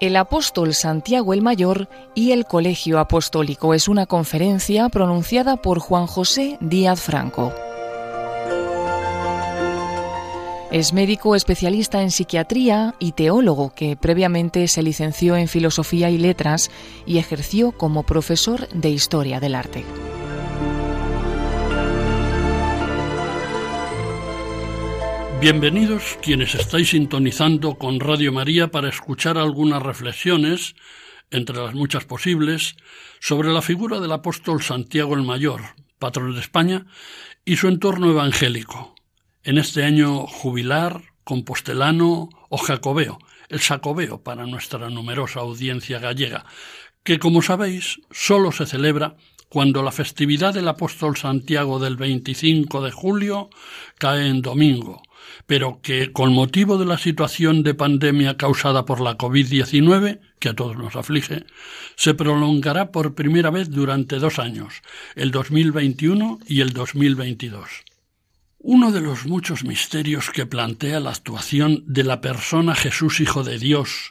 el apóstol Santiago el Mayor y el Colegio Apostólico. Es una conferencia pronunciada por Juan José Díaz Franco. Es médico especialista en psiquiatría y teólogo que previamente se licenció en Filosofía y Letras y ejerció como profesor de Historia del Arte. Bienvenidos quienes estáis sintonizando con Radio María para escuchar algunas reflexiones, entre las muchas posibles, sobre la figura del apóstol Santiago el Mayor, patrón de España, y su entorno evangélico, en este año jubilar, compostelano o jacobeo, el sacobeo para nuestra numerosa audiencia gallega, que como sabéis solo se celebra cuando la festividad del apóstol Santiago del 25 de julio cae en domingo, pero que con motivo de la situación de pandemia causada por la COVID-19, que a todos nos aflige, se prolongará por primera vez durante dos años, el 2021 y el 2022. Uno de los muchos misterios que plantea la actuación de la persona Jesús Hijo de Dios,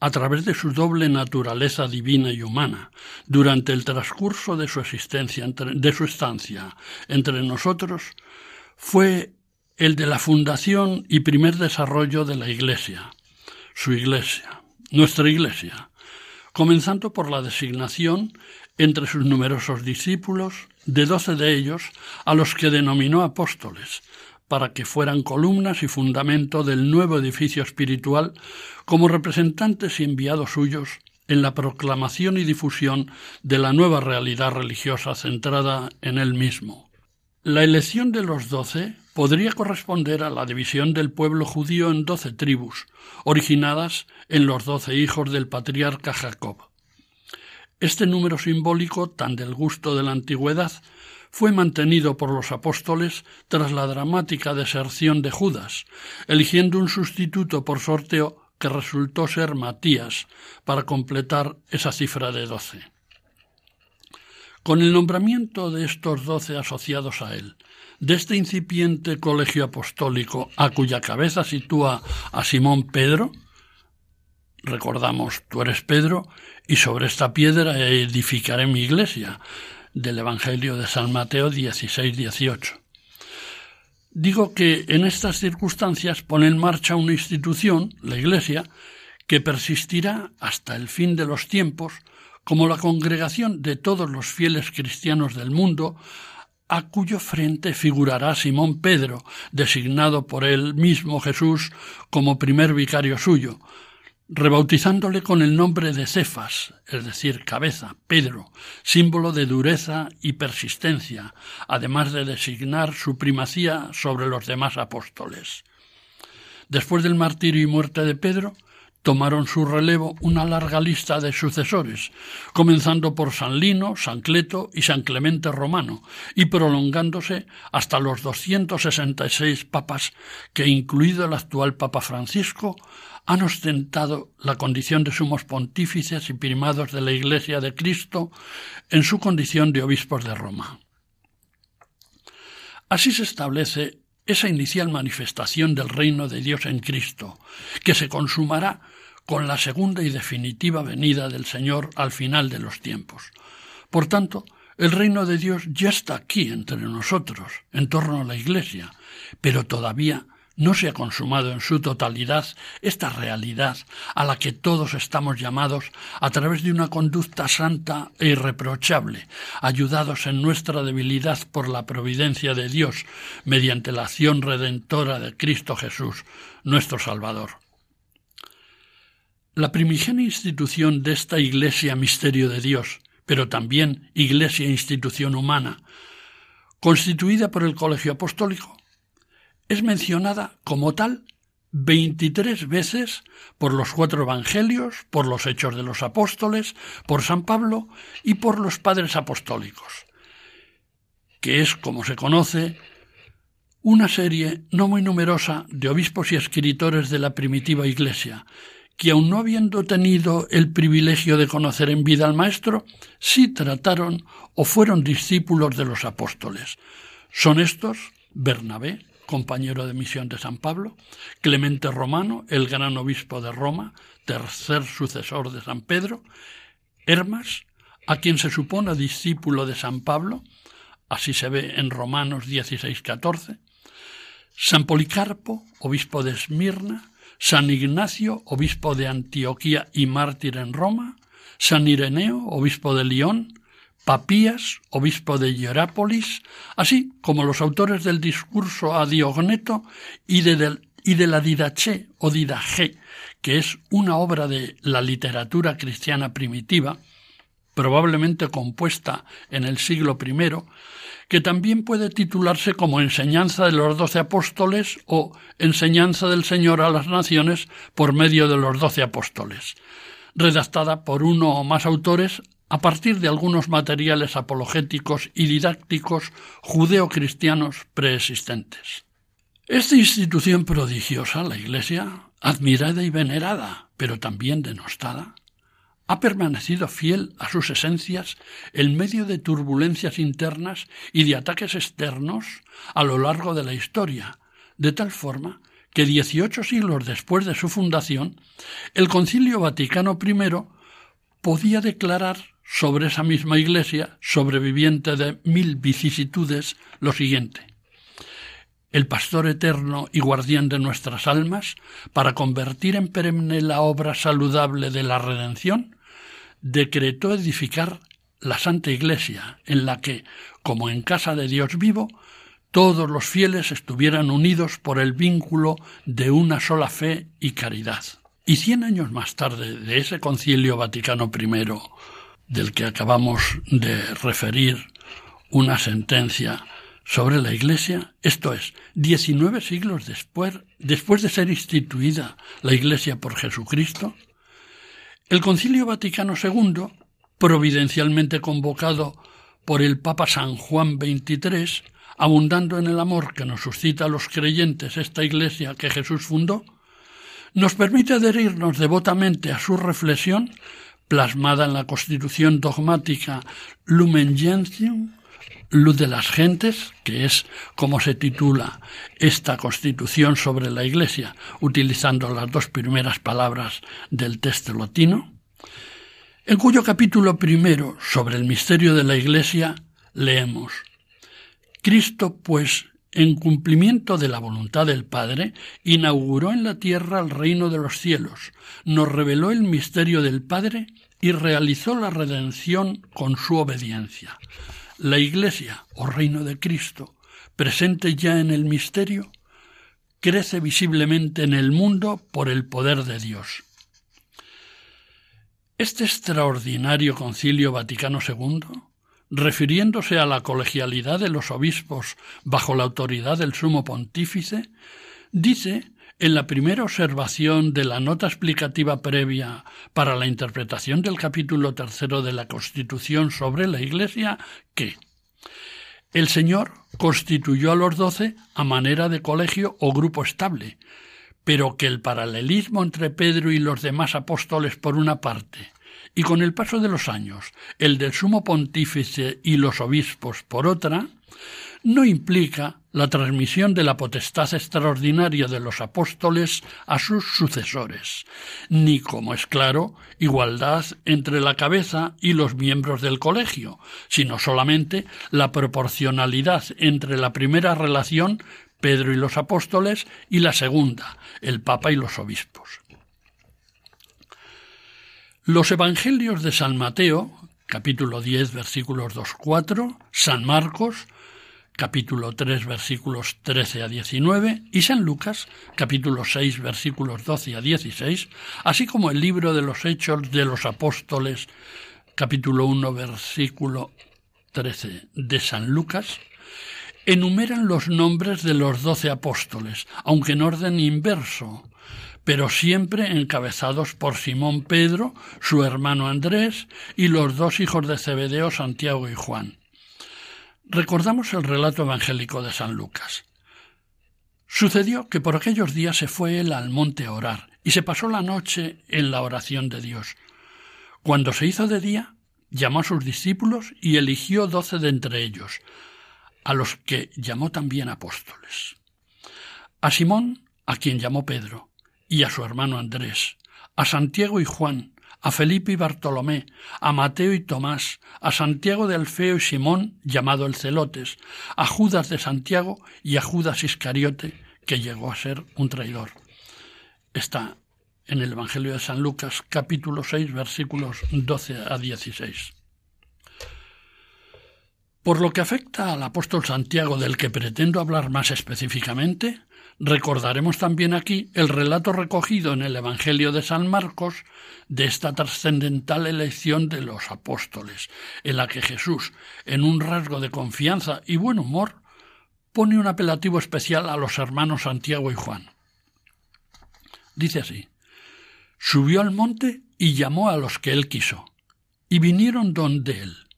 a través de su doble naturaleza divina y humana, durante el transcurso de su existencia, de su estancia entre nosotros, fue el de la fundación y primer desarrollo de la Iglesia, su Iglesia, nuestra Iglesia, comenzando por la designación entre sus numerosos discípulos de doce de ellos a los que denominó apóstoles, para que fueran columnas y fundamento del nuevo edificio espiritual como representantes y enviados suyos en la proclamación y difusión de la nueva realidad religiosa centrada en él mismo. La elección de los doce podría corresponder a la división del pueblo judío en doce tribus, originadas en los doce hijos del patriarca Jacob. Este número simbólico, tan del gusto de la antigüedad, fue mantenido por los apóstoles tras la dramática deserción de Judas, eligiendo un sustituto por sorteo que resultó ser Matías, para completar esa cifra de doce. Con el nombramiento de estos doce asociados a él, de este incipiente colegio apostólico a cuya cabeza sitúa a Simón Pedro, recordamos, tú eres Pedro, y sobre esta piedra edificaré mi iglesia, del Evangelio de San Mateo 16, 18. Digo que en estas circunstancias pone en marcha una institución, la Iglesia, que persistirá hasta el fin de los tiempos como la congregación de todos los fieles cristianos del mundo, a cuyo frente figurará Simón Pedro, designado por él mismo Jesús como primer vicario suyo, rebautizándole con el nombre de Cefas, es decir, cabeza, Pedro, símbolo de dureza y persistencia, además de designar su primacía sobre los demás apóstoles. Después del martirio y muerte de Pedro, tomaron su relevo una larga lista de sucesores, comenzando por San Lino, San Cleto y San Clemente Romano, y prolongándose hasta los 266 papas que, incluido el actual Papa Francisco, han ostentado la condición de sumos pontífices y primados de la Iglesia de Cristo en su condición de obispos de Roma. Así se establece esa inicial manifestación del reino de Dios en Cristo, que se consumará con la segunda y definitiva venida del Señor al final de los tiempos. Por tanto, el reino de Dios ya está aquí entre nosotros, en torno a la Iglesia, pero todavía no se ha consumado en su totalidad esta realidad a la que todos estamos llamados a través de una conducta santa e irreprochable, ayudados en nuestra debilidad por la providencia de Dios mediante la acción redentora de Cristo Jesús, nuestro Salvador. La primigenia institución de esta Iglesia Misterio de Dios, pero también Iglesia Institución Humana, constituida por el Colegio Apostólico, es mencionada como tal veintitrés veces por los cuatro evangelios, por los hechos de los apóstoles, por San Pablo y por los padres apostólicos, que es, como se conoce, una serie no muy numerosa de obispos y escritores de la primitiva Iglesia, que aun no habiendo tenido el privilegio de conocer en vida al Maestro, sí trataron o fueron discípulos de los apóstoles. Son estos Bernabé, compañero de misión de San Pablo, Clemente Romano, el gran obispo de Roma, tercer sucesor de San Pedro, Hermas, a quien se supone discípulo de San Pablo, así se ve en Romanos 16-14, San Policarpo, obispo de Esmirna, San Ignacio, obispo de Antioquía y mártir en Roma, San Ireneo, obispo de León, Papías, obispo de Hierápolis, así como los autores del discurso a Diogneto y de, y de la Didache o Didache, que es una obra de la literatura cristiana primitiva, probablemente compuesta en el siglo I, que también puede titularse como Enseñanza de los Doce Apóstoles o Enseñanza del Señor a las Naciones por medio de los Doce Apóstoles, redactada por uno o más autores a partir de algunos materiales apologéticos y didácticos judeocristianos preexistentes. Esta institución prodigiosa, la Iglesia, admirada y venerada, pero también denostada, ha permanecido fiel a sus esencias en medio de turbulencias internas y de ataques externos a lo largo de la historia, de tal forma que dieciocho siglos después de su fundación, el Concilio Vaticano I podía declarar sobre esa misma Iglesia, sobreviviente de mil vicisitudes, lo siguiente. El pastor eterno y guardián de nuestras almas, para convertir en perenne la obra saludable de la redención, decretó edificar la Santa Iglesia, en la que, como en casa de Dios vivo, todos los fieles estuvieran unidos por el vínculo de una sola fe y caridad. Y cien años más tarde de ese concilio Vaticano I, del que acabamos de referir una sentencia sobre la Iglesia, esto es, diecinueve siglos después, después de ser instituida la Iglesia por Jesucristo, el Concilio Vaticano II, providencialmente convocado por el Papa San Juan XXIII, abundando en el amor que nos suscita a los creyentes esta Iglesia que Jesús fundó, nos permite adherirnos devotamente a su reflexión, plasmada en la Constitución dogmática Lumen Gentium, Luz de las Gentes, que es como se titula esta constitución sobre la Iglesia, utilizando las dos primeras palabras del texto latino, en cuyo capítulo primero sobre el misterio de la Iglesia leemos Cristo, pues, en cumplimiento de la voluntad del Padre, inauguró en la tierra el reino de los cielos, nos reveló el misterio del Padre y realizó la redención con su obediencia la Iglesia o reino de Cristo, presente ya en el misterio, crece visiblemente en el mundo por el poder de Dios. Este extraordinario concilio Vaticano II, refiriéndose a la colegialidad de los obispos bajo la autoridad del sumo pontífice, dice en la primera observación de la nota explicativa previa para la interpretación del capítulo tercero de la Constitución sobre la Iglesia que el Señor constituyó a los doce a manera de colegio o grupo estable, pero que el paralelismo entre Pedro y los demás apóstoles por una parte, y con el paso de los años el del sumo pontífice y los obispos por otra, no implica la transmisión de la potestad extraordinaria de los apóstoles a sus sucesores, ni, como es claro, igualdad entre la cabeza y los miembros del colegio, sino solamente la proporcionalidad entre la primera relación, Pedro y los apóstoles, y la segunda, el Papa y los obispos. Los Evangelios de San Mateo, capítulo 10, versículos 2-4, San Marcos, capítulo 3 versículos 13 a 19 y San Lucas capítulo 6 versículos 12 a 16, así como el libro de los Hechos de los Apóstoles capítulo 1 versículo 13 de San Lucas, enumeran los nombres de los doce apóstoles, aunque en orden inverso, pero siempre encabezados por Simón Pedro, su hermano Andrés y los dos hijos de Zebedeo, Santiago y Juan. Recordamos el relato evangélico de San Lucas. Sucedió que por aquellos días se fue él al monte a orar y se pasó la noche en la oración de Dios. Cuando se hizo de día, llamó a sus discípulos y eligió doce de entre ellos, a los que llamó también apóstoles. a Simón, a quien llamó Pedro, y a su hermano Andrés, a Santiago y Juan, a Felipe y Bartolomé, a Mateo y Tomás, a Santiago de Alfeo y Simón, llamado el Celotes, a Judas de Santiago y a Judas Iscariote, que llegó a ser un traidor. Está en el Evangelio de San Lucas, capítulo 6, versículos 12 a 16. Por lo que afecta al apóstol Santiago del que pretendo hablar más específicamente, recordaremos también aquí el relato recogido en el Evangelio de San Marcos de esta trascendental elección de los apóstoles, en la que Jesús, en un rasgo de confianza y buen humor, pone un apelativo especial a los hermanos Santiago y Juan. Dice así, subió al monte y llamó a los que él quiso, y vinieron donde él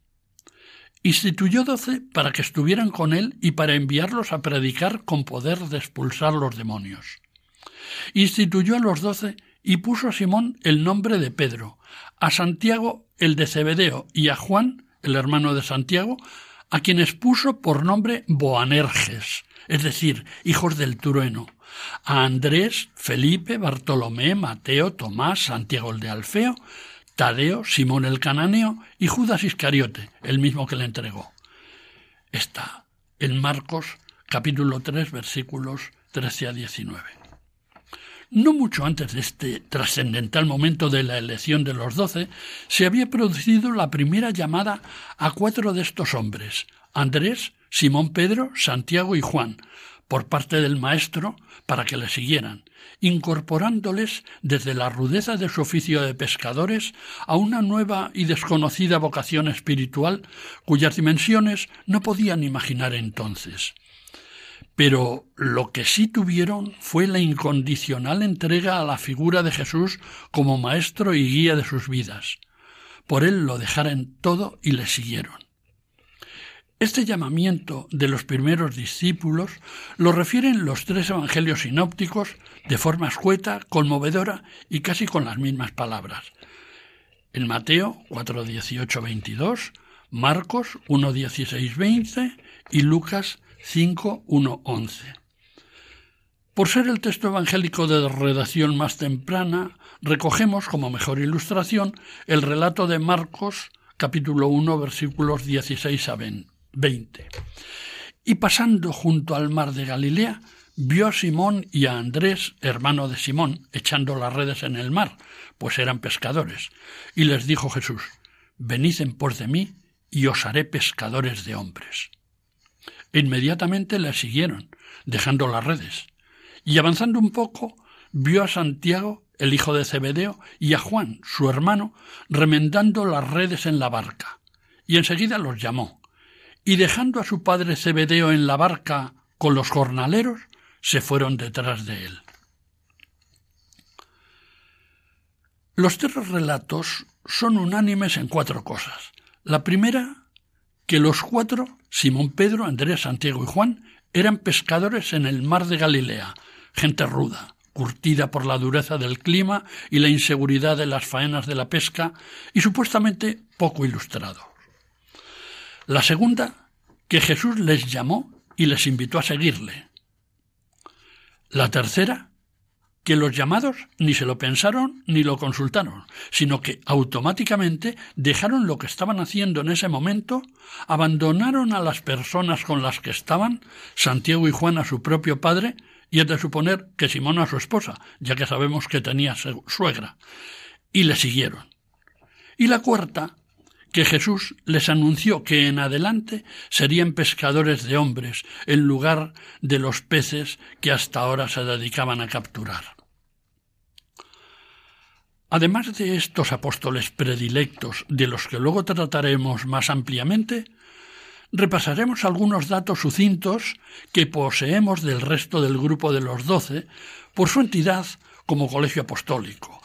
Instituyó doce para que estuvieran con él y para enviarlos a predicar con poder de expulsar los demonios. Instituyó a los doce y puso a Simón el nombre de Pedro, a Santiago el de Cebedeo y a Juan, el hermano de Santiago, a quienes puso por nombre Boanerges, es decir, hijos del trueno, a Andrés, Felipe, Bartolomé, Mateo, Tomás, Santiago el de Alfeo, Tadeo, Simón el Cananeo y Judas Iscariote, el mismo que le entregó. Está en Marcos capítulo 3 versículos 13 a 19. No mucho antes de este trascendental momento de la elección de los doce, se había producido la primera llamada a cuatro de estos hombres, Andrés, Simón Pedro, Santiago y Juan, por parte del Maestro para que le siguieran, incorporándoles desde la rudeza de su oficio de pescadores a una nueva y desconocida vocación espiritual cuyas dimensiones no podían imaginar entonces. Pero lo que sí tuvieron fue la incondicional entrega a la figura de Jesús como maestro y guía de sus vidas. Por él lo dejaron todo y le siguieron. Este llamamiento de los primeros discípulos lo refieren los tres evangelios sinópticos de forma escueta, conmovedora y casi con las mismas palabras. En Mateo 4, 18, 22, Marcos 1, 16, 20 y Lucas 5, 1, 11. Por ser el texto evangélico de redacción más temprana, recogemos como mejor ilustración el relato de Marcos capítulo 1 versículos 16 a 20. 20. Y pasando junto al mar de Galilea, vio a Simón y a Andrés, hermano de Simón, echando las redes en el mar, pues eran pescadores. Y les dijo Jesús, Venid en pos de mí, y os haré pescadores de hombres. inmediatamente le siguieron, dejando las redes. Y avanzando un poco, vio a Santiago, el hijo de Zebedeo, y a Juan, su hermano, remendando las redes en la barca. Y enseguida los llamó y dejando a su padre Zebedeo en la barca con los jornaleros, se fueron detrás de él. Los tres relatos son unánimes en cuatro cosas. La primera, que los cuatro, Simón Pedro, Andrés, Santiago y Juan, eran pescadores en el mar de Galilea, gente ruda, curtida por la dureza del clima y la inseguridad de las faenas de la pesca, y supuestamente poco ilustrados. La segunda, que Jesús les llamó y les invitó a seguirle. La tercera, que los llamados ni se lo pensaron ni lo consultaron, sino que automáticamente dejaron lo que estaban haciendo en ese momento, abandonaron a las personas con las que estaban, Santiago y Juan a su propio padre, y es de suponer que Simón a su esposa, ya que sabemos que tenía suegra, y le siguieron. Y la cuarta, que Jesús les anunció que en adelante serían pescadores de hombres en lugar de los peces que hasta ahora se dedicaban a capturar. Además de estos apóstoles predilectos, de los que luego trataremos más ampliamente, repasaremos algunos datos sucintos que poseemos del resto del grupo de los doce por su entidad como colegio apostólico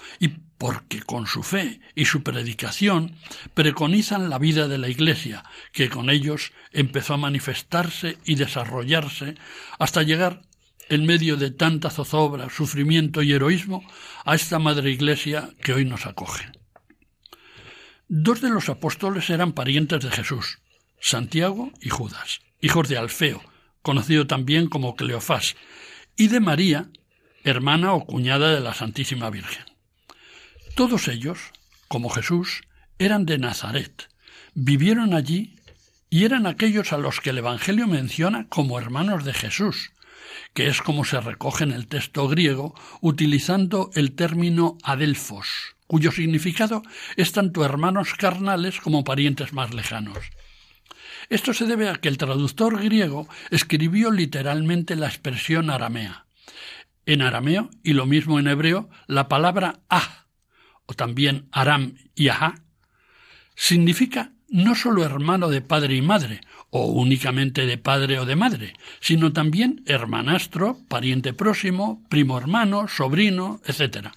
porque con su fe y su predicación preconizan la vida de la Iglesia, que con ellos empezó a manifestarse y desarrollarse hasta llegar, en medio de tanta zozobra, sufrimiento y heroísmo, a esta Madre Iglesia que hoy nos acoge. Dos de los apóstoles eran parientes de Jesús, Santiago y Judas, hijos de Alfeo, conocido también como Cleofás, y de María, hermana o cuñada de la Santísima Virgen. Todos ellos, como Jesús, eran de Nazaret, vivieron allí y eran aquellos a los que el Evangelio menciona como hermanos de Jesús, que es como se recoge en el texto griego utilizando el término adelfos, cuyo significado es tanto hermanos carnales como parientes más lejanos. Esto se debe a que el traductor griego escribió literalmente la expresión aramea. En arameo, y lo mismo en hebreo, la palabra ah, o también aram y aha, significa no solo hermano de padre y madre, o únicamente de padre o de madre, sino también hermanastro, pariente próximo, primo hermano, sobrino, etc.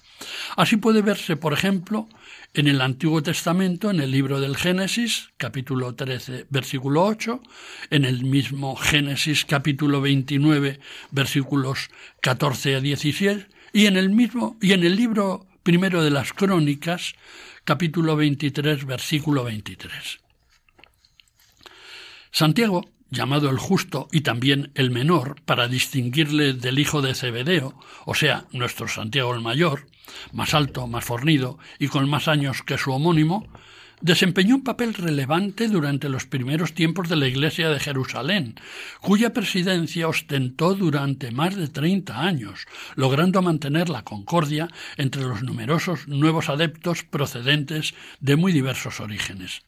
Así puede verse, por ejemplo, en el Antiguo Testamento, en el libro del Génesis, capítulo 13, versículo 8, en el mismo Génesis, capítulo 29, versículos 14 a 17, y en el mismo, y en el libro primero de las Crónicas, capítulo 23, versículo 23. Santiago, llamado el justo y también el menor, para distinguirle del hijo de Zebedeo, o sea, nuestro Santiago el mayor, más alto, más fornido y con más años que su homónimo, desempeñó un papel relevante durante los primeros tiempos de la Iglesia de Jerusalén, cuya presidencia ostentó durante más de treinta años, logrando mantener la concordia entre los numerosos nuevos adeptos procedentes de muy diversos orígenes.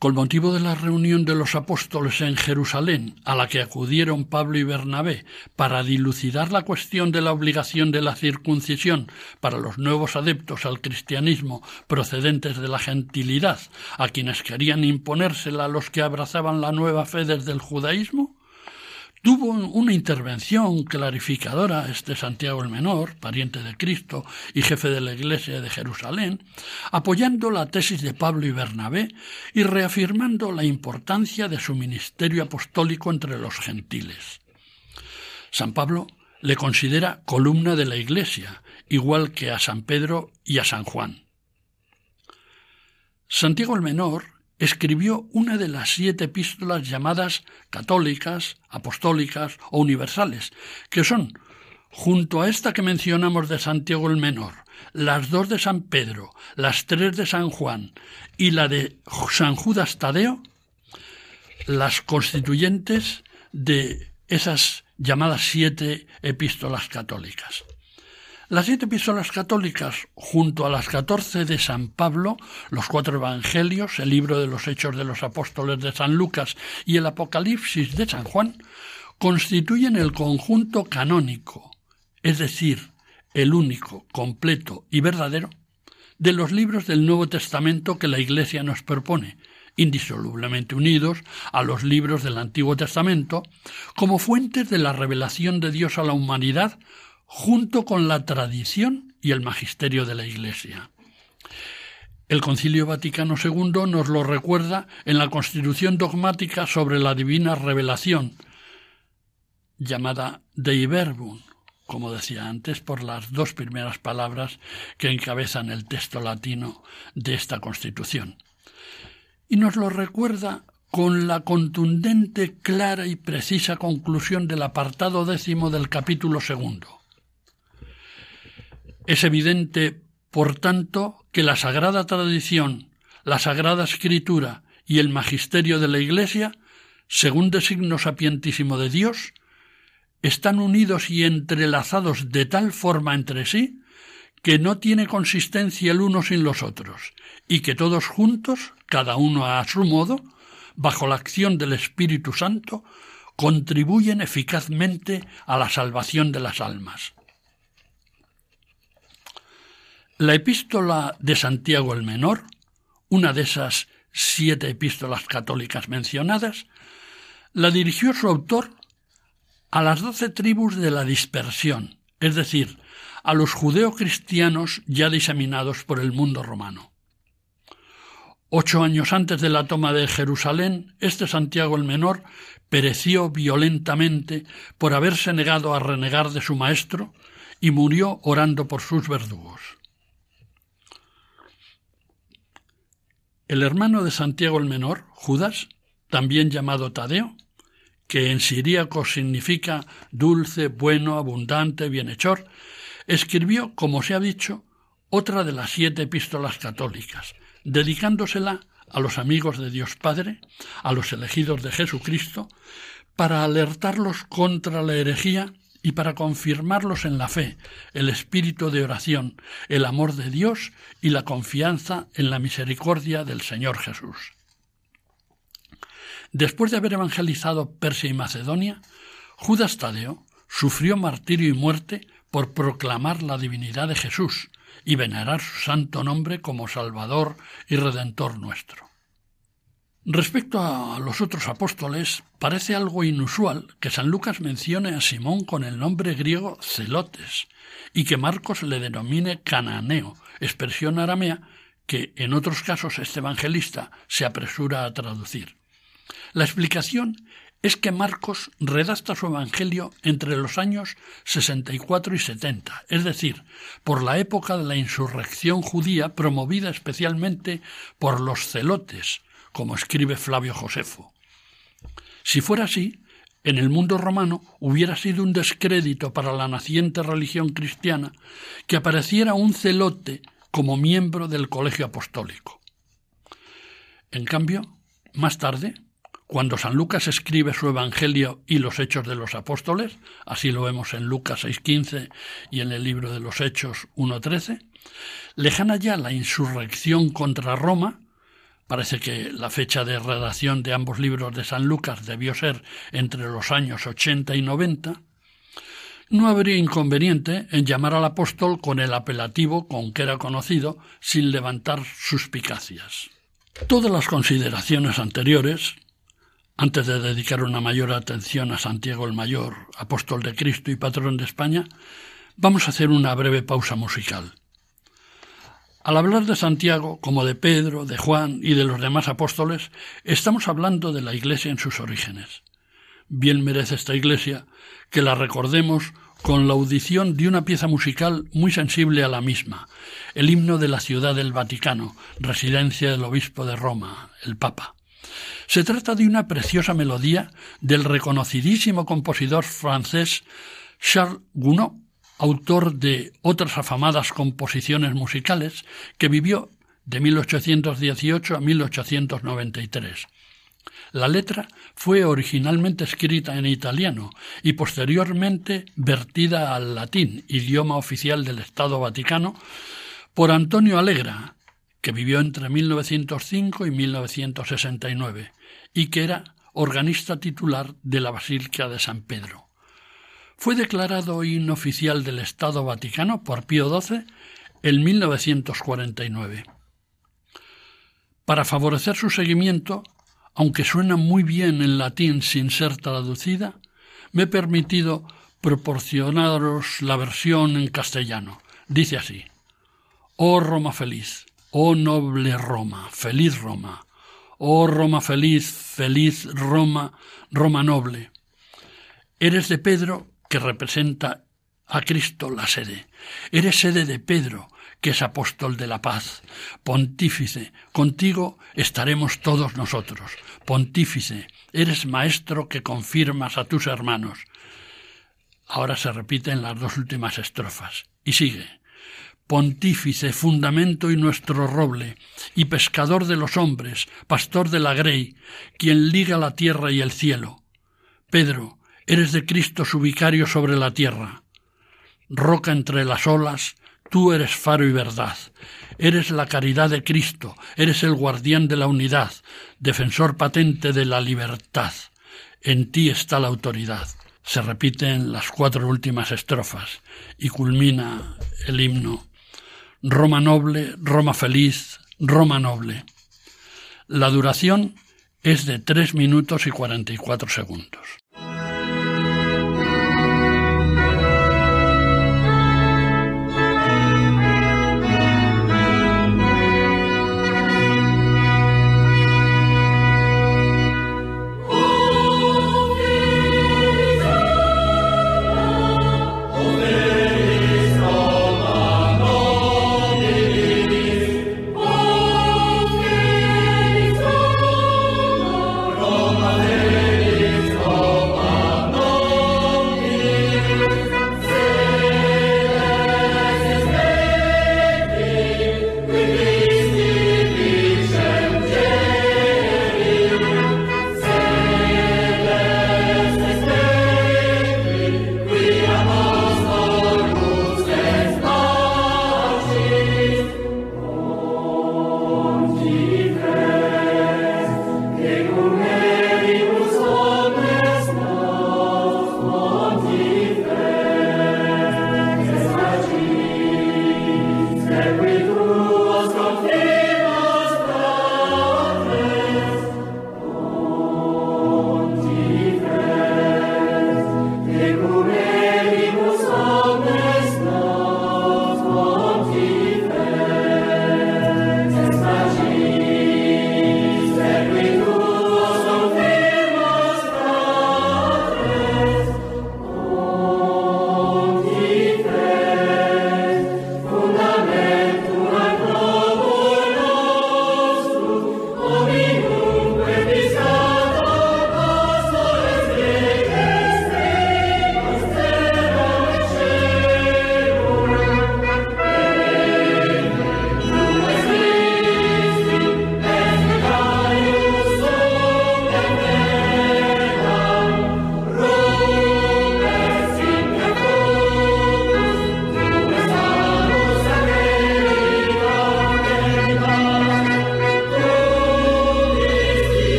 Con motivo de la reunión de los apóstoles en Jerusalén, a la que acudieron Pablo y Bernabé para dilucidar la cuestión de la obligación de la circuncisión para los nuevos adeptos al cristianismo procedentes de la gentilidad, a quienes querían imponérsela a los que abrazaban la nueva fe desde el judaísmo, Tuvo una intervención clarificadora este Santiago el Menor, pariente de Cristo y jefe de la Iglesia de Jerusalén, apoyando la tesis de Pablo y Bernabé y reafirmando la importancia de su ministerio apostólico entre los gentiles. San Pablo le considera columna de la Iglesia, igual que a San Pedro y a San Juan. Santiago el Menor escribió una de las siete epístolas llamadas católicas, apostólicas o universales, que son, junto a esta que mencionamos de Santiago el Menor, las dos de San Pedro, las tres de San Juan y la de San Judas Tadeo, las constituyentes de esas llamadas siete epístolas católicas. Las siete epístolas católicas, junto a las catorce de San Pablo, los cuatro evangelios, el libro de los Hechos de los Apóstoles de San Lucas y el Apocalipsis de San Juan, constituyen el conjunto canónico, es decir, el único, completo y verdadero, de los libros del Nuevo Testamento que la Iglesia nos propone, indisolublemente unidos a los libros del Antiguo Testamento, como fuentes de la revelación de Dios a la humanidad junto con la tradición y el magisterio de la Iglesia. El Concilio Vaticano II nos lo recuerda en la Constitución dogmática sobre la divina revelación, llamada Dei Verbum, como decía antes, por las dos primeras palabras que encabezan el texto latino de esta Constitución. Y nos lo recuerda con la contundente, clara y precisa conclusión del apartado décimo del capítulo segundo. Es evidente, por tanto, que la sagrada tradición, la sagrada escritura y el magisterio de la Iglesia, según designo sapientísimo de Dios, están unidos y entrelazados de tal forma entre sí que no tiene consistencia el uno sin los otros, y que todos juntos, cada uno a su modo, bajo la acción del Espíritu Santo, contribuyen eficazmente a la salvación de las almas. La epístola de Santiago el Menor, una de esas siete epístolas católicas mencionadas, la dirigió su autor a las doce tribus de la dispersión, es decir, a los judeocristianos ya diseminados por el mundo romano. Ocho años antes de la toma de Jerusalén, este Santiago el Menor pereció violentamente por haberse negado a renegar de su maestro y murió orando por sus verdugos. El hermano de Santiago el Menor, Judas, también llamado Tadeo, que en siríaco significa dulce, bueno, abundante, bienhechor, escribió, como se ha dicho, otra de las siete epístolas católicas, dedicándosela a los amigos de Dios Padre, a los elegidos de Jesucristo, para alertarlos contra la herejía y para confirmarlos en la fe, el espíritu de oración, el amor de Dios y la confianza en la misericordia del Señor Jesús. Después de haber evangelizado Persia y Macedonia, Judas Tadeo sufrió martirio y muerte por proclamar la divinidad de Jesús y venerar su santo nombre como Salvador y Redentor nuestro. Respecto a los otros apóstoles, parece algo inusual que San Lucas mencione a Simón con el nombre griego Celotes y que Marcos le denomine Cananeo, expresión aramea que en otros casos este evangelista se apresura a traducir. La explicación es que Marcos redacta su Evangelio entre los años 64 y 70, es decir, por la época de la insurrección judía promovida especialmente por los celotes, como escribe Flavio Josefo. Si fuera así, en el mundo romano hubiera sido un descrédito para la naciente religión cristiana que apareciera un celote como miembro del colegio apostólico. En cambio, más tarde, cuando San Lucas escribe su Evangelio y los Hechos de los Apóstoles, así lo vemos en Lucas 6.15 y en el libro de los Hechos 1.13, lejana ya la insurrección contra Roma, parece que la fecha de redacción de ambos libros de San Lucas debió ser entre los años 80 y 90, no habría inconveniente en llamar al apóstol con el apelativo con que era conocido sin levantar suspicacias. Todas las consideraciones anteriores antes de dedicar una mayor atención a Santiago el Mayor, apóstol de Cristo y patrón de España, vamos a hacer una breve pausa musical. Al hablar de Santiago, como de Pedro, de Juan y de los demás apóstoles, estamos hablando de la Iglesia en sus orígenes. Bien merece esta Iglesia que la recordemos con la audición de una pieza musical muy sensible a la misma, el himno de la ciudad del Vaticano, residencia del obispo de Roma, el Papa. Se trata de una preciosa melodía del reconocidísimo compositor francés Charles Gounod, autor de otras afamadas composiciones musicales, que vivió de 1818 a 1893. La letra fue originalmente escrita en italiano y posteriormente vertida al latín, idioma oficial del Estado Vaticano, por Antonio Alegra, que vivió entre 1905 y 1969 y que era organista titular de la Basílica de San Pedro. Fue declarado inoficial del Estado Vaticano por Pío XII en 1949. Para favorecer su seguimiento, aunque suena muy bien en latín sin ser traducida, me he permitido proporcionaros la versión en castellano. Dice así: Oh Roma feliz, oh noble Roma, feliz Roma, Oh Roma feliz, feliz Roma, Roma noble. Eres de Pedro, que representa a Cristo la sede. Eres sede de Pedro, que es apóstol de la paz. Pontífice, contigo estaremos todos nosotros. Pontífice, eres maestro que confirmas a tus hermanos. Ahora se repiten las dos últimas estrofas. Y sigue pontífice, fundamento y nuestro roble, y pescador de los hombres, pastor de la grey, quien liga la tierra y el cielo. Pedro, eres de Cristo su vicario sobre la tierra. Roca entre las olas, tú eres faro y verdad. Eres la caridad de Cristo, eres el guardián de la unidad, defensor patente de la libertad. En ti está la autoridad. Se repiten las cuatro últimas estrofas y culmina el himno Roma noble, Roma feliz, Roma noble. La duración es de tres minutos y cuarenta y cuatro segundos.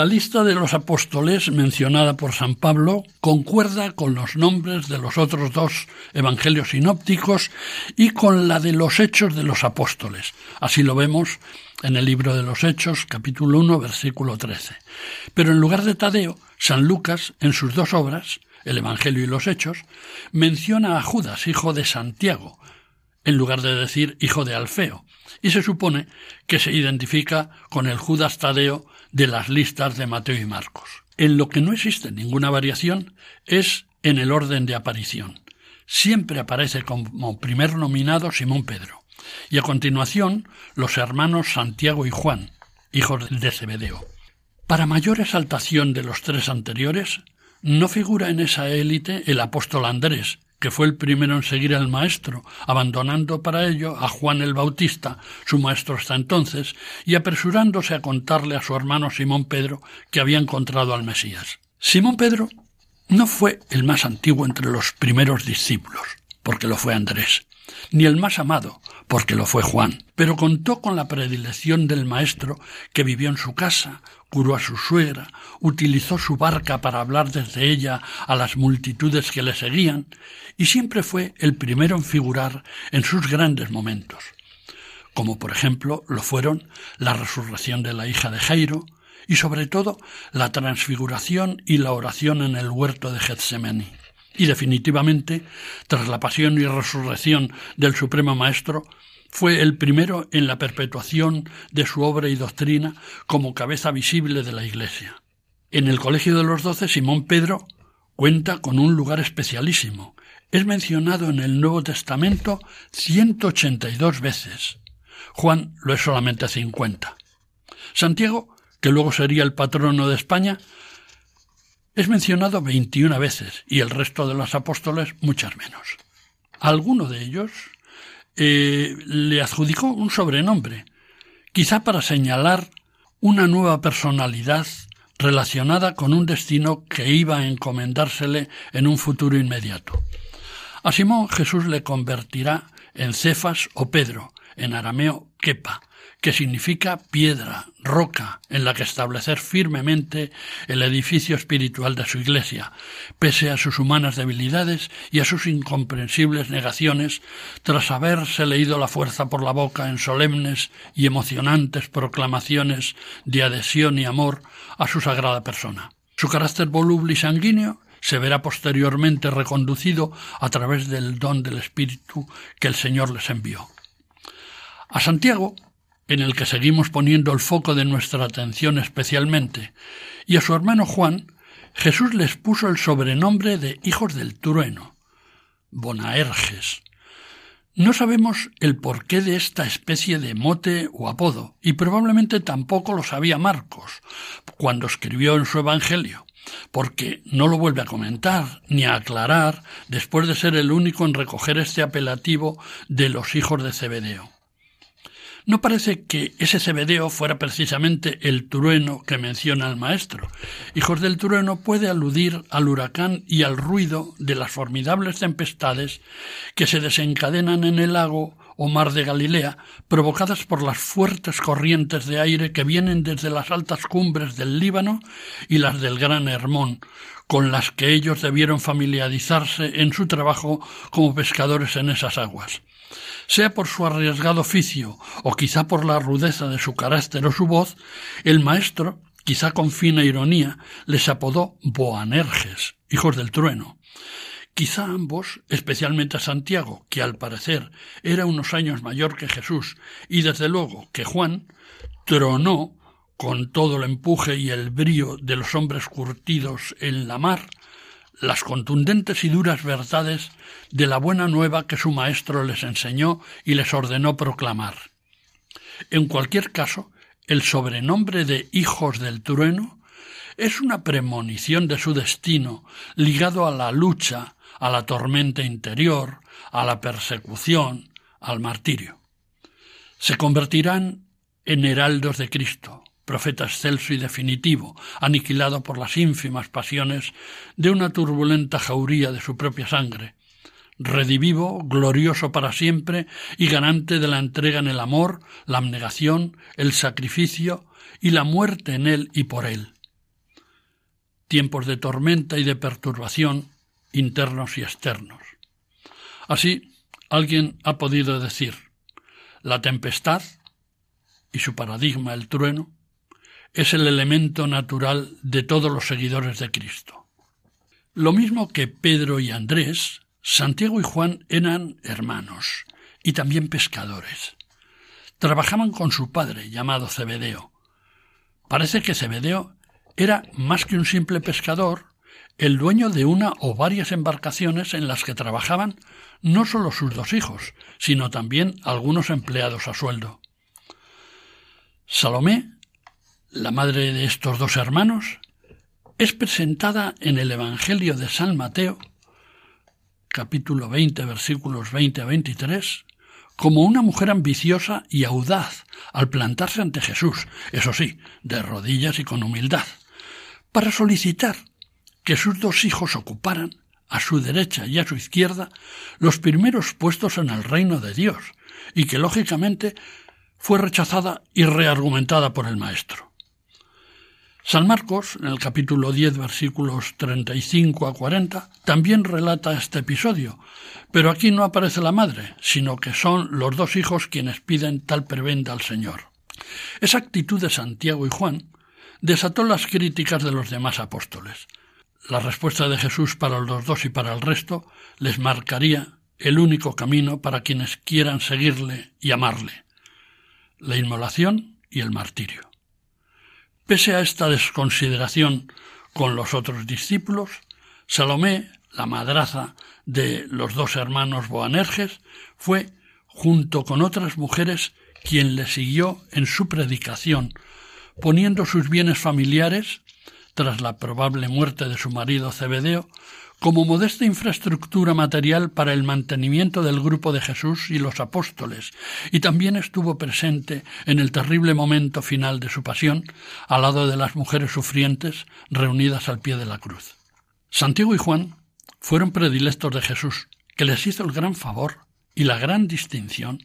La lista de los apóstoles mencionada por San Pablo concuerda con los nombres de los otros dos evangelios sinópticos y con la de los hechos de los apóstoles. Así lo vemos en el libro de los Hechos, capítulo 1, versículo 13. Pero en lugar de Tadeo, San Lucas, en sus dos obras, el Evangelio y los Hechos, menciona a Judas, hijo de Santiago, en lugar de decir hijo de Alfeo, y se supone que se identifica con el Judas Tadeo de las listas de Mateo y Marcos. En lo que no existe ninguna variación es en el orden de aparición. Siempre aparece como primer nominado Simón Pedro, y a continuación los hermanos Santiago y Juan, hijos de Zebedeo. Para mayor exaltación de los tres anteriores, no figura en esa élite el apóstol Andrés, que fue el primero en seguir al Maestro, abandonando para ello a Juan el Bautista, su maestro hasta entonces, y apresurándose a contarle a su hermano Simón Pedro que había encontrado al Mesías. Simón Pedro no fue el más antiguo entre los primeros discípulos, porque lo fue Andrés, ni el más amado, porque lo fue Juan, pero contó con la predilección del Maestro que vivió en su casa, curó a su suegra, utilizó su barca para hablar desde ella a las multitudes que le seguían, y siempre fue el primero en figurar en sus grandes momentos, como por ejemplo lo fueron la resurrección de la hija de Jairo, y sobre todo la transfiguración y la oración en el huerto de Getsemaní. Y definitivamente, tras la pasión y resurrección del Supremo Maestro, fue el primero en la perpetuación de su obra y doctrina como cabeza visible de la Iglesia. En el Colegio de los Doce, Simón Pedro cuenta con un lugar especialísimo. Es mencionado en el Nuevo Testamento 182 veces. Juan lo es solamente 50. Santiago, que luego sería el patrono de España, es mencionado 21 veces y el resto de los apóstoles muchas menos. Alguno de ellos eh, le adjudicó un sobrenombre, quizá para señalar una nueva personalidad relacionada con un destino que iba a encomendársele en un futuro inmediato. A Simón Jesús le convertirá en Cefas o Pedro, en arameo Kepa, que significa piedra, roca, en la que establecer firmemente el edificio espiritual de su Iglesia, pese a sus humanas debilidades y a sus incomprensibles negaciones, tras haberse leído la fuerza por la boca en solemnes y emocionantes proclamaciones de adhesión y amor a su sagrada persona. Su carácter voluble y sanguíneo se verá posteriormente reconducido a través del don del Espíritu que el Señor les envió. A Santiago en el que seguimos poniendo el foco de nuestra atención especialmente, y a su hermano Juan, Jesús les puso el sobrenombre de hijos del trueno, Bonaerges. No sabemos el porqué de esta especie de mote o apodo, y probablemente tampoco lo sabía Marcos cuando escribió en su Evangelio, porque no lo vuelve a comentar ni a aclarar después de ser el único en recoger este apelativo de los hijos de Zebedeo. No parece que ese cebedeo fuera precisamente el trueno que menciona el maestro. Hijos del trueno puede aludir al huracán y al ruido de las formidables tempestades que se desencadenan en el lago o mar de Galilea, provocadas por las fuertes corrientes de aire que vienen desde las altas cumbres del Líbano y las del Gran Hermón, con las que ellos debieron familiarizarse en su trabajo como pescadores en esas aguas sea por su arriesgado oficio o quizá por la rudeza de su carácter o su voz, el maestro, quizá con fina ironía, les apodó Boanerges, hijos del trueno. Quizá ambos, especialmente a Santiago, que al parecer era unos años mayor que Jesús, y desde luego que Juan, tronó con todo el empuje y el brío de los hombres curtidos en la mar, las contundentes y duras verdades de la buena nueva que su maestro les enseñó y les ordenó proclamar. En cualquier caso, el sobrenombre de hijos del trueno es una premonición de su destino ligado a la lucha, a la tormenta interior, a la persecución, al martirio. Se convertirán en heraldos de Cristo, profeta excelso y definitivo, aniquilado por las ínfimas pasiones de una turbulenta jauría de su propia sangre, redivivo, glorioso para siempre y ganante de la entrega en el amor, la abnegación, el sacrificio y la muerte en él y por él. tiempos de tormenta y de perturbación internos y externos. Así, alguien ha podido decir, la tempestad, y su paradigma el trueno, es el elemento natural de todos los seguidores de Cristo. Lo mismo que Pedro y Andrés, Santiago y Juan eran hermanos y también pescadores. Trabajaban con su padre, llamado Cebedeo. Parece que Cebedeo era más que un simple pescador, el dueño de una o varias embarcaciones en las que trabajaban no solo sus dos hijos, sino también algunos empleados a sueldo. Salomé, la madre de estos dos hermanos, es presentada en el Evangelio de San Mateo, capítulo 20, versículos 20 a 23, como una mujer ambiciosa y audaz al plantarse ante Jesús, eso sí, de rodillas y con humildad, para solicitar que sus dos hijos ocuparan a su derecha y a su izquierda los primeros puestos en el reino de Dios, y que lógicamente fue rechazada y reargumentada por el Maestro. San Marcos, en el capítulo 10, versículos 35 a 40, también relata este episodio, pero aquí no aparece la madre, sino que son los dos hijos quienes piden tal prebenda al Señor. Esa actitud de Santiago y Juan desató las críticas de los demás apóstoles. La respuesta de Jesús para los dos y para el resto les marcaría el único camino para quienes quieran seguirle y amarle, la inmolación y el martirio. Pese a esta desconsideración con los otros discípulos, Salomé, la madraza de los dos hermanos Boanerges, fue, junto con otras mujeres, quien le siguió en su predicación, poniendo sus bienes familiares tras la probable muerte de su marido Cebedeo, como modesta infraestructura material para el mantenimiento del grupo de Jesús y los apóstoles, y también estuvo presente en el terrible momento final de su pasión, al lado de las mujeres sufrientes reunidas al pie de la cruz. Santiago y Juan fueron predilectos de Jesús, que les hizo el gran favor y la gran distinción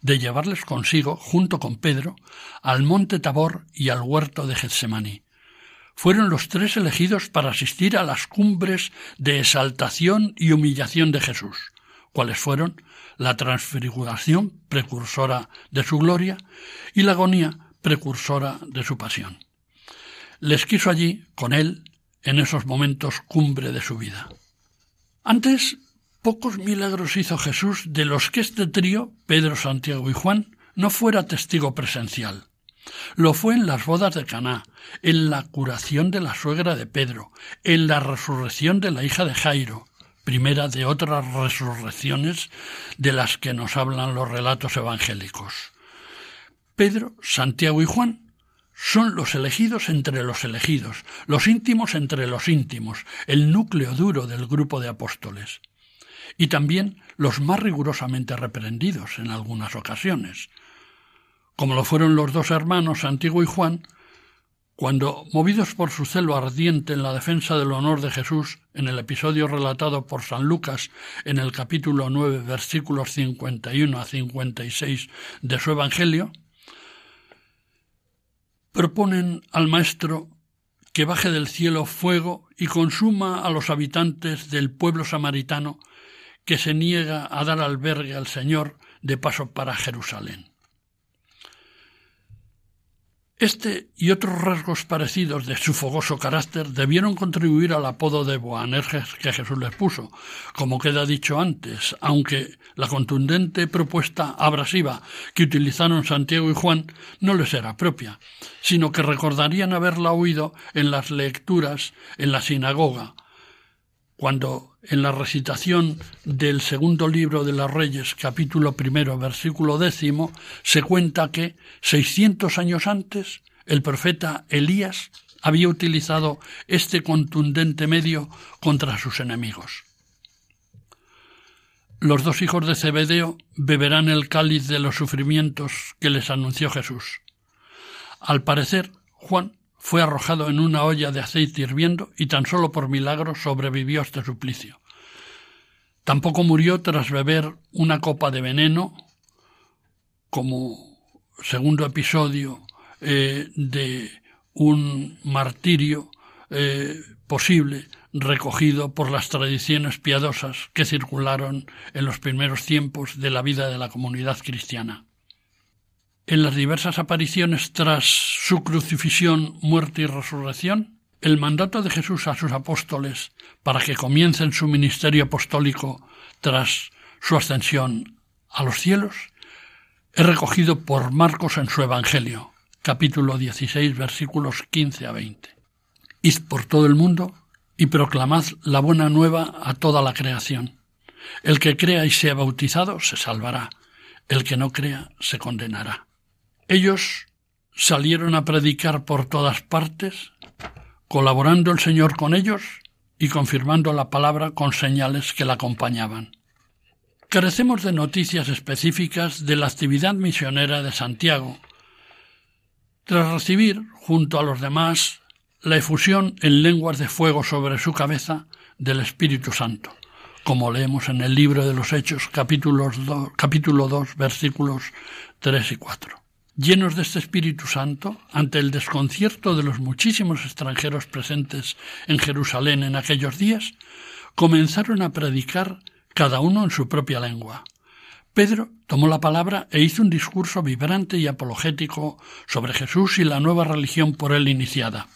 de llevarles consigo, junto con Pedro, al monte Tabor y al huerto de Getsemaní, fueron los tres elegidos para asistir a las cumbres de exaltación y humillación de Jesús, cuales fueron la transfiguración precursora de su gloria y la agonía precursora de su pasión. Les quiso allí, con él, en esos momentos cumbre de su vida. Antes, pocos milagros hizo Jesús de los que este trío, Pedro, Santiago y Juan, no fuera testigo presencial. Lo fue en las bodas de Caná, en la curación de la suegra de Pedro, en la resurrección de la hija de Jairo, primera de otras resurrecciones de las que nos hablan los relatos evangélicos. Pedro, Santiago y Juan son los elegidos entre los elegidos, los íntimos entre los íntimos, el núcleo duro del grupo de apóstoles. Y también los más rigurosamente reprendidos en algunas ocasiones como lo fueron los dos hermanos Santiago y Juan, cuando, movidos por su celo ardiente en la defensa del honor de Jesús, en el episodio relatado por San Lucas en el capítulo 9, versículos 51 a 56 de su Evangelio, proponen al Maestro que baje del cielo fuego y consuma a los habitantes del pueblo samaritano que se niega a dar albergue al Señor de paso para Jerusalén. Este y otros rasgos parecidos de su fogoso carácter debieron contribuir al apodo de Boanerges que Jesús les puso, como queda dicho antes, aunque la contundente propuesta abrasiva que utilizaron Santiago y Juan no les era propia, sino que recordarían haberla oído en las lecturas en la sinagoga, cuando en la recitación del segundo libro de los Reyes, capítulo primero, versículo décimo, se cuenta que seiscientos años antes el profeta Elías había utilizado este contundente medio contra sus enemigos. Los dos hijos de Zebedeo beberán el cáliz de los sufrimientos que les anunció Jesús. Al parecer, Juan fue arrojado en una olla de aceite hirviendo y tan solo por milagro sobrevivió a este suplicio. Tampoco murió tras beber una copa de veneno, como segundo episodio eh, de un martirio eh, posible recogido por las tradiciones piadosas que circularon en los primeros tiempos de la vida de la comunidad cristiana. En las diversas apariciones tras su crucifixión, muerte y resurrección, el mandato de Jesús a sus apóstoles para que comiencen su ministerio apostólico tras su ascensión a los cielos es recogido por Marcos en su Evangelio, capítulo 16, versículos 15 a 20. Id por todo el mundo y proclamad la buena nueva a toda la creación. El que crea y sea bautizado se salvará, el que no crea se condenará. Ellos salieron a predicar por todas partes, colaborando el Señor con ellos y confirmando la palabra con señales que la acompañaban. Carecemos de noticias específicas de la actividad misionera de Santiago, tras recibir, junto a los demás, la efusión en lenguas de fuego sobre su cabeza del Espíritu Santo, como leemos en el libro de los Hechos capítulo 2 versículos 3 y 4. Llenos de este Espíritu Santo, ante el desconcierto de los muchísimos extranjeros presentes en Jerusalén en aquellos días, comenzaron a predicar cada uno en su propia lengua. Pedro tomó la palabra e hizo un discurso vibrante y apologético sobre Jesús y la nueva religión por él iniciada.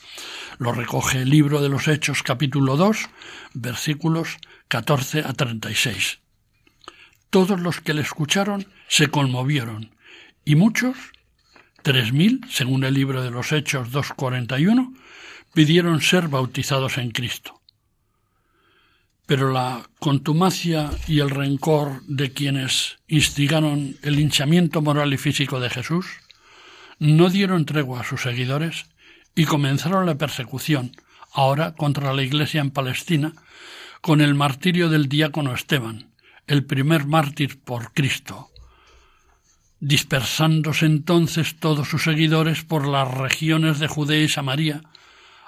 Lo recoge el libro de los Hechos capítulo 2, versículos 14 a 36. Todos los que le escucharon se conmovieron y muchos, tres mil, según el libro de los Hechos 2.41, pidieron ser bautizados en Cristo. Pero la contumacia y el rencor de quienes instigaron el hinchamiento moral y físico de Jesús no dieron tregua a sus seguidores y comenzaron la persecución, ahora contra la Iglesia en Palestina, con el martirio del diácono Esteban, el primer mártir por Cristo, dispersándose entonces todos sus seguidores por las regiones de Judea y Samaria,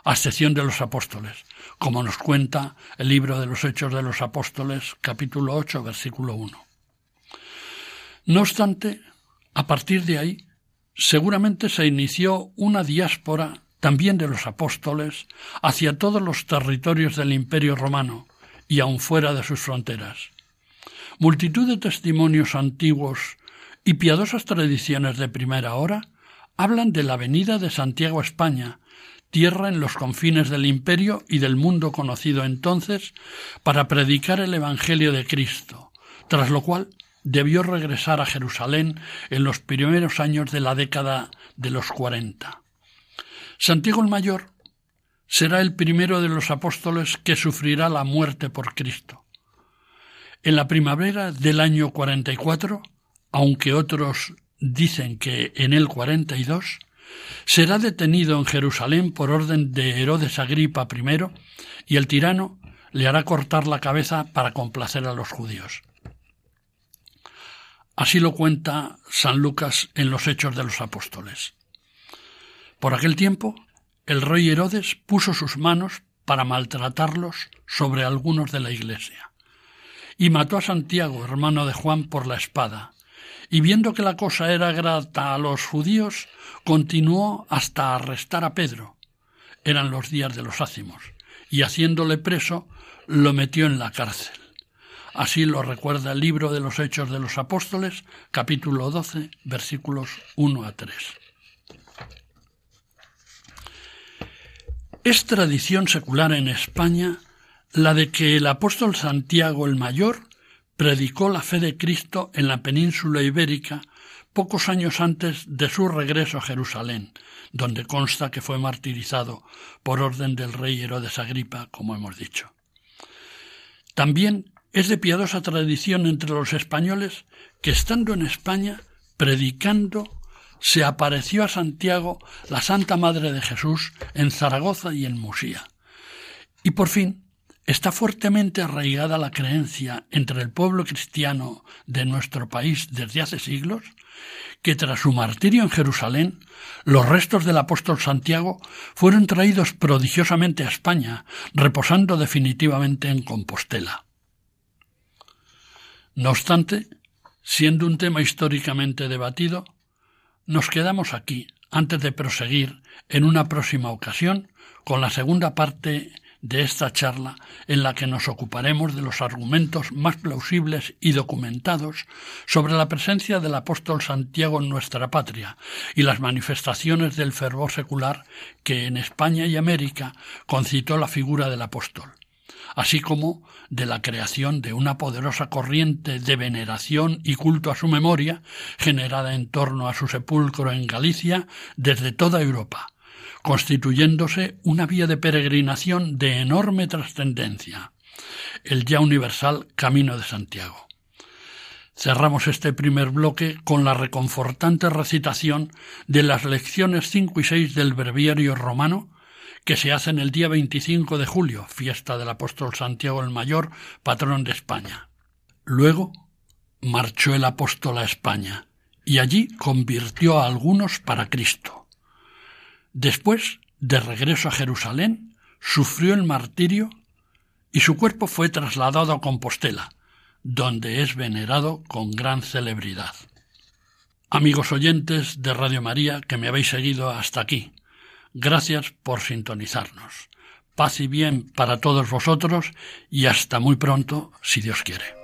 a excepción de los apóstoles, como nos cuenta el libro de los Hechos de los Apóstoles, capítulo 8, versículo 1. No obstante, a partir de ahí, seguramente se inició una diáspora también de los apóstoles hacia todos los territorios del Imperio romano y aun fuera de sus fronteras. Multitud de testimonios antiguos y piadosas tradiciones de primera hora hablan de la venida de Santiago a España tierra en los confines del imperio y del mundo conocido entonces, para predicar el Evangelio de Cristo, tras lo cual debió regresar a Jerusalén en los primeros años de la década de los cuarenta. Santiago el Mayor será el primero de los apóstoles que sufrirá la muerte por Cristo. En la primavera del año 44, aunque otros dicen que en el 42, Será detenido en Jerusalén por orden de Herodes Agripa I y el tirano le hará cortar la cabeza para complacer a los judíos. Así lo cuenta San Lucas en los Hechos de los Apóstoles. Por aquel tiempo, el rey Herodes puso sus manos para maltratarlos sobre algunos de la iglesia, y mató a Santiago, hermano de Juan, por la espada, y viendo que la cosa era grata a los judíos, continuó hasta arrestar a Pedro. Eran los días de los ácimos, y haciéndole preso, lo metió en la cárcel. Así lo recuerda el libro de los Hechos de los Apóstoles, capítulo 12, versículos 1 a 3. Es tradición secular en España la de que el apóstol Santiago el Mayor predicó la fe de Cristo en la península ibérica pocos años antes de su regreso a Jerusalén, donde consta que fue martirizado por orden del rey Herodes Agripa, como hemos dicho. También es de piadosa tradición entre los españoles que estando en España, predicando, se apareció a Santiago la Santa Madre de Jesús en Zaragoza y en Musía. Y por fin, Está fuertemente arraigada la creencia entre el pueblo cristiano de nuestro país desde hace siglos que tras su martirio en Jerusalén, los restos del apóstol Santiago fueron traídos prodigiosamente a España, reposando definitivamente en Compostela. No obstante, siendo un tema históricamente debatido, nos quedamos aquí, antes de proseguir en una próxima ocasión con la segunda parte de esta charla en la que nos ocuparemos de los argumentos más plausibles y documentados sobre la presencia del apóstol Santiago en nuestra patria y las manifestaciones del fervor secular que en España y América concitó la figura del apóstol así como de la creación de una poderosa corriente de veneración y culto a su memoria generada en torno a su sepulcro en Galicia desde toda Europa, constituyéndose una vía de peregrinación de enorme trascendencia, el ya universal Camino de Santiago. Cerramos este primer bloque con la reconfortante recitación de las lecciones cinco y seis del breviario romano que se hacen el día 25 de julio, fiesta del apóstol Santiago el Mayor, patrón de España. Luego marchó el apóstol a España y allí convirtió a algunos para Cristo. Después, de regreso a Jerusalén, sufrió el martirio y su cuerpo fue trasladado a Compostela, donde es venerado con gran celebridad. Amigos oyentes de Radio María que me habéis seguido hasta aquí, gracias por sintonizarnos. Paz y bien para todos vosotros y hasta muy pronto, si Dios quiere.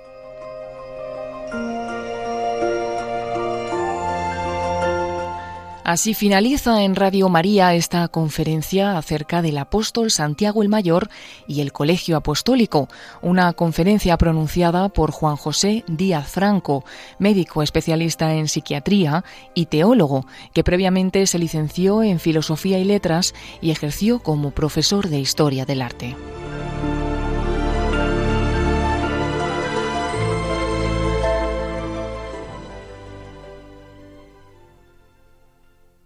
Así finaliza en Radio María esta conferencia acerca del apóstol Santiago el Mayor y el Colegio Apostólico, una conferencia pronunciada por Juan José Díaz Franco, médico especialista en psiquiatría y teólogo, que previamente se licenció en Filosofía y Letras y ejerció como profesor de Historia del Arte.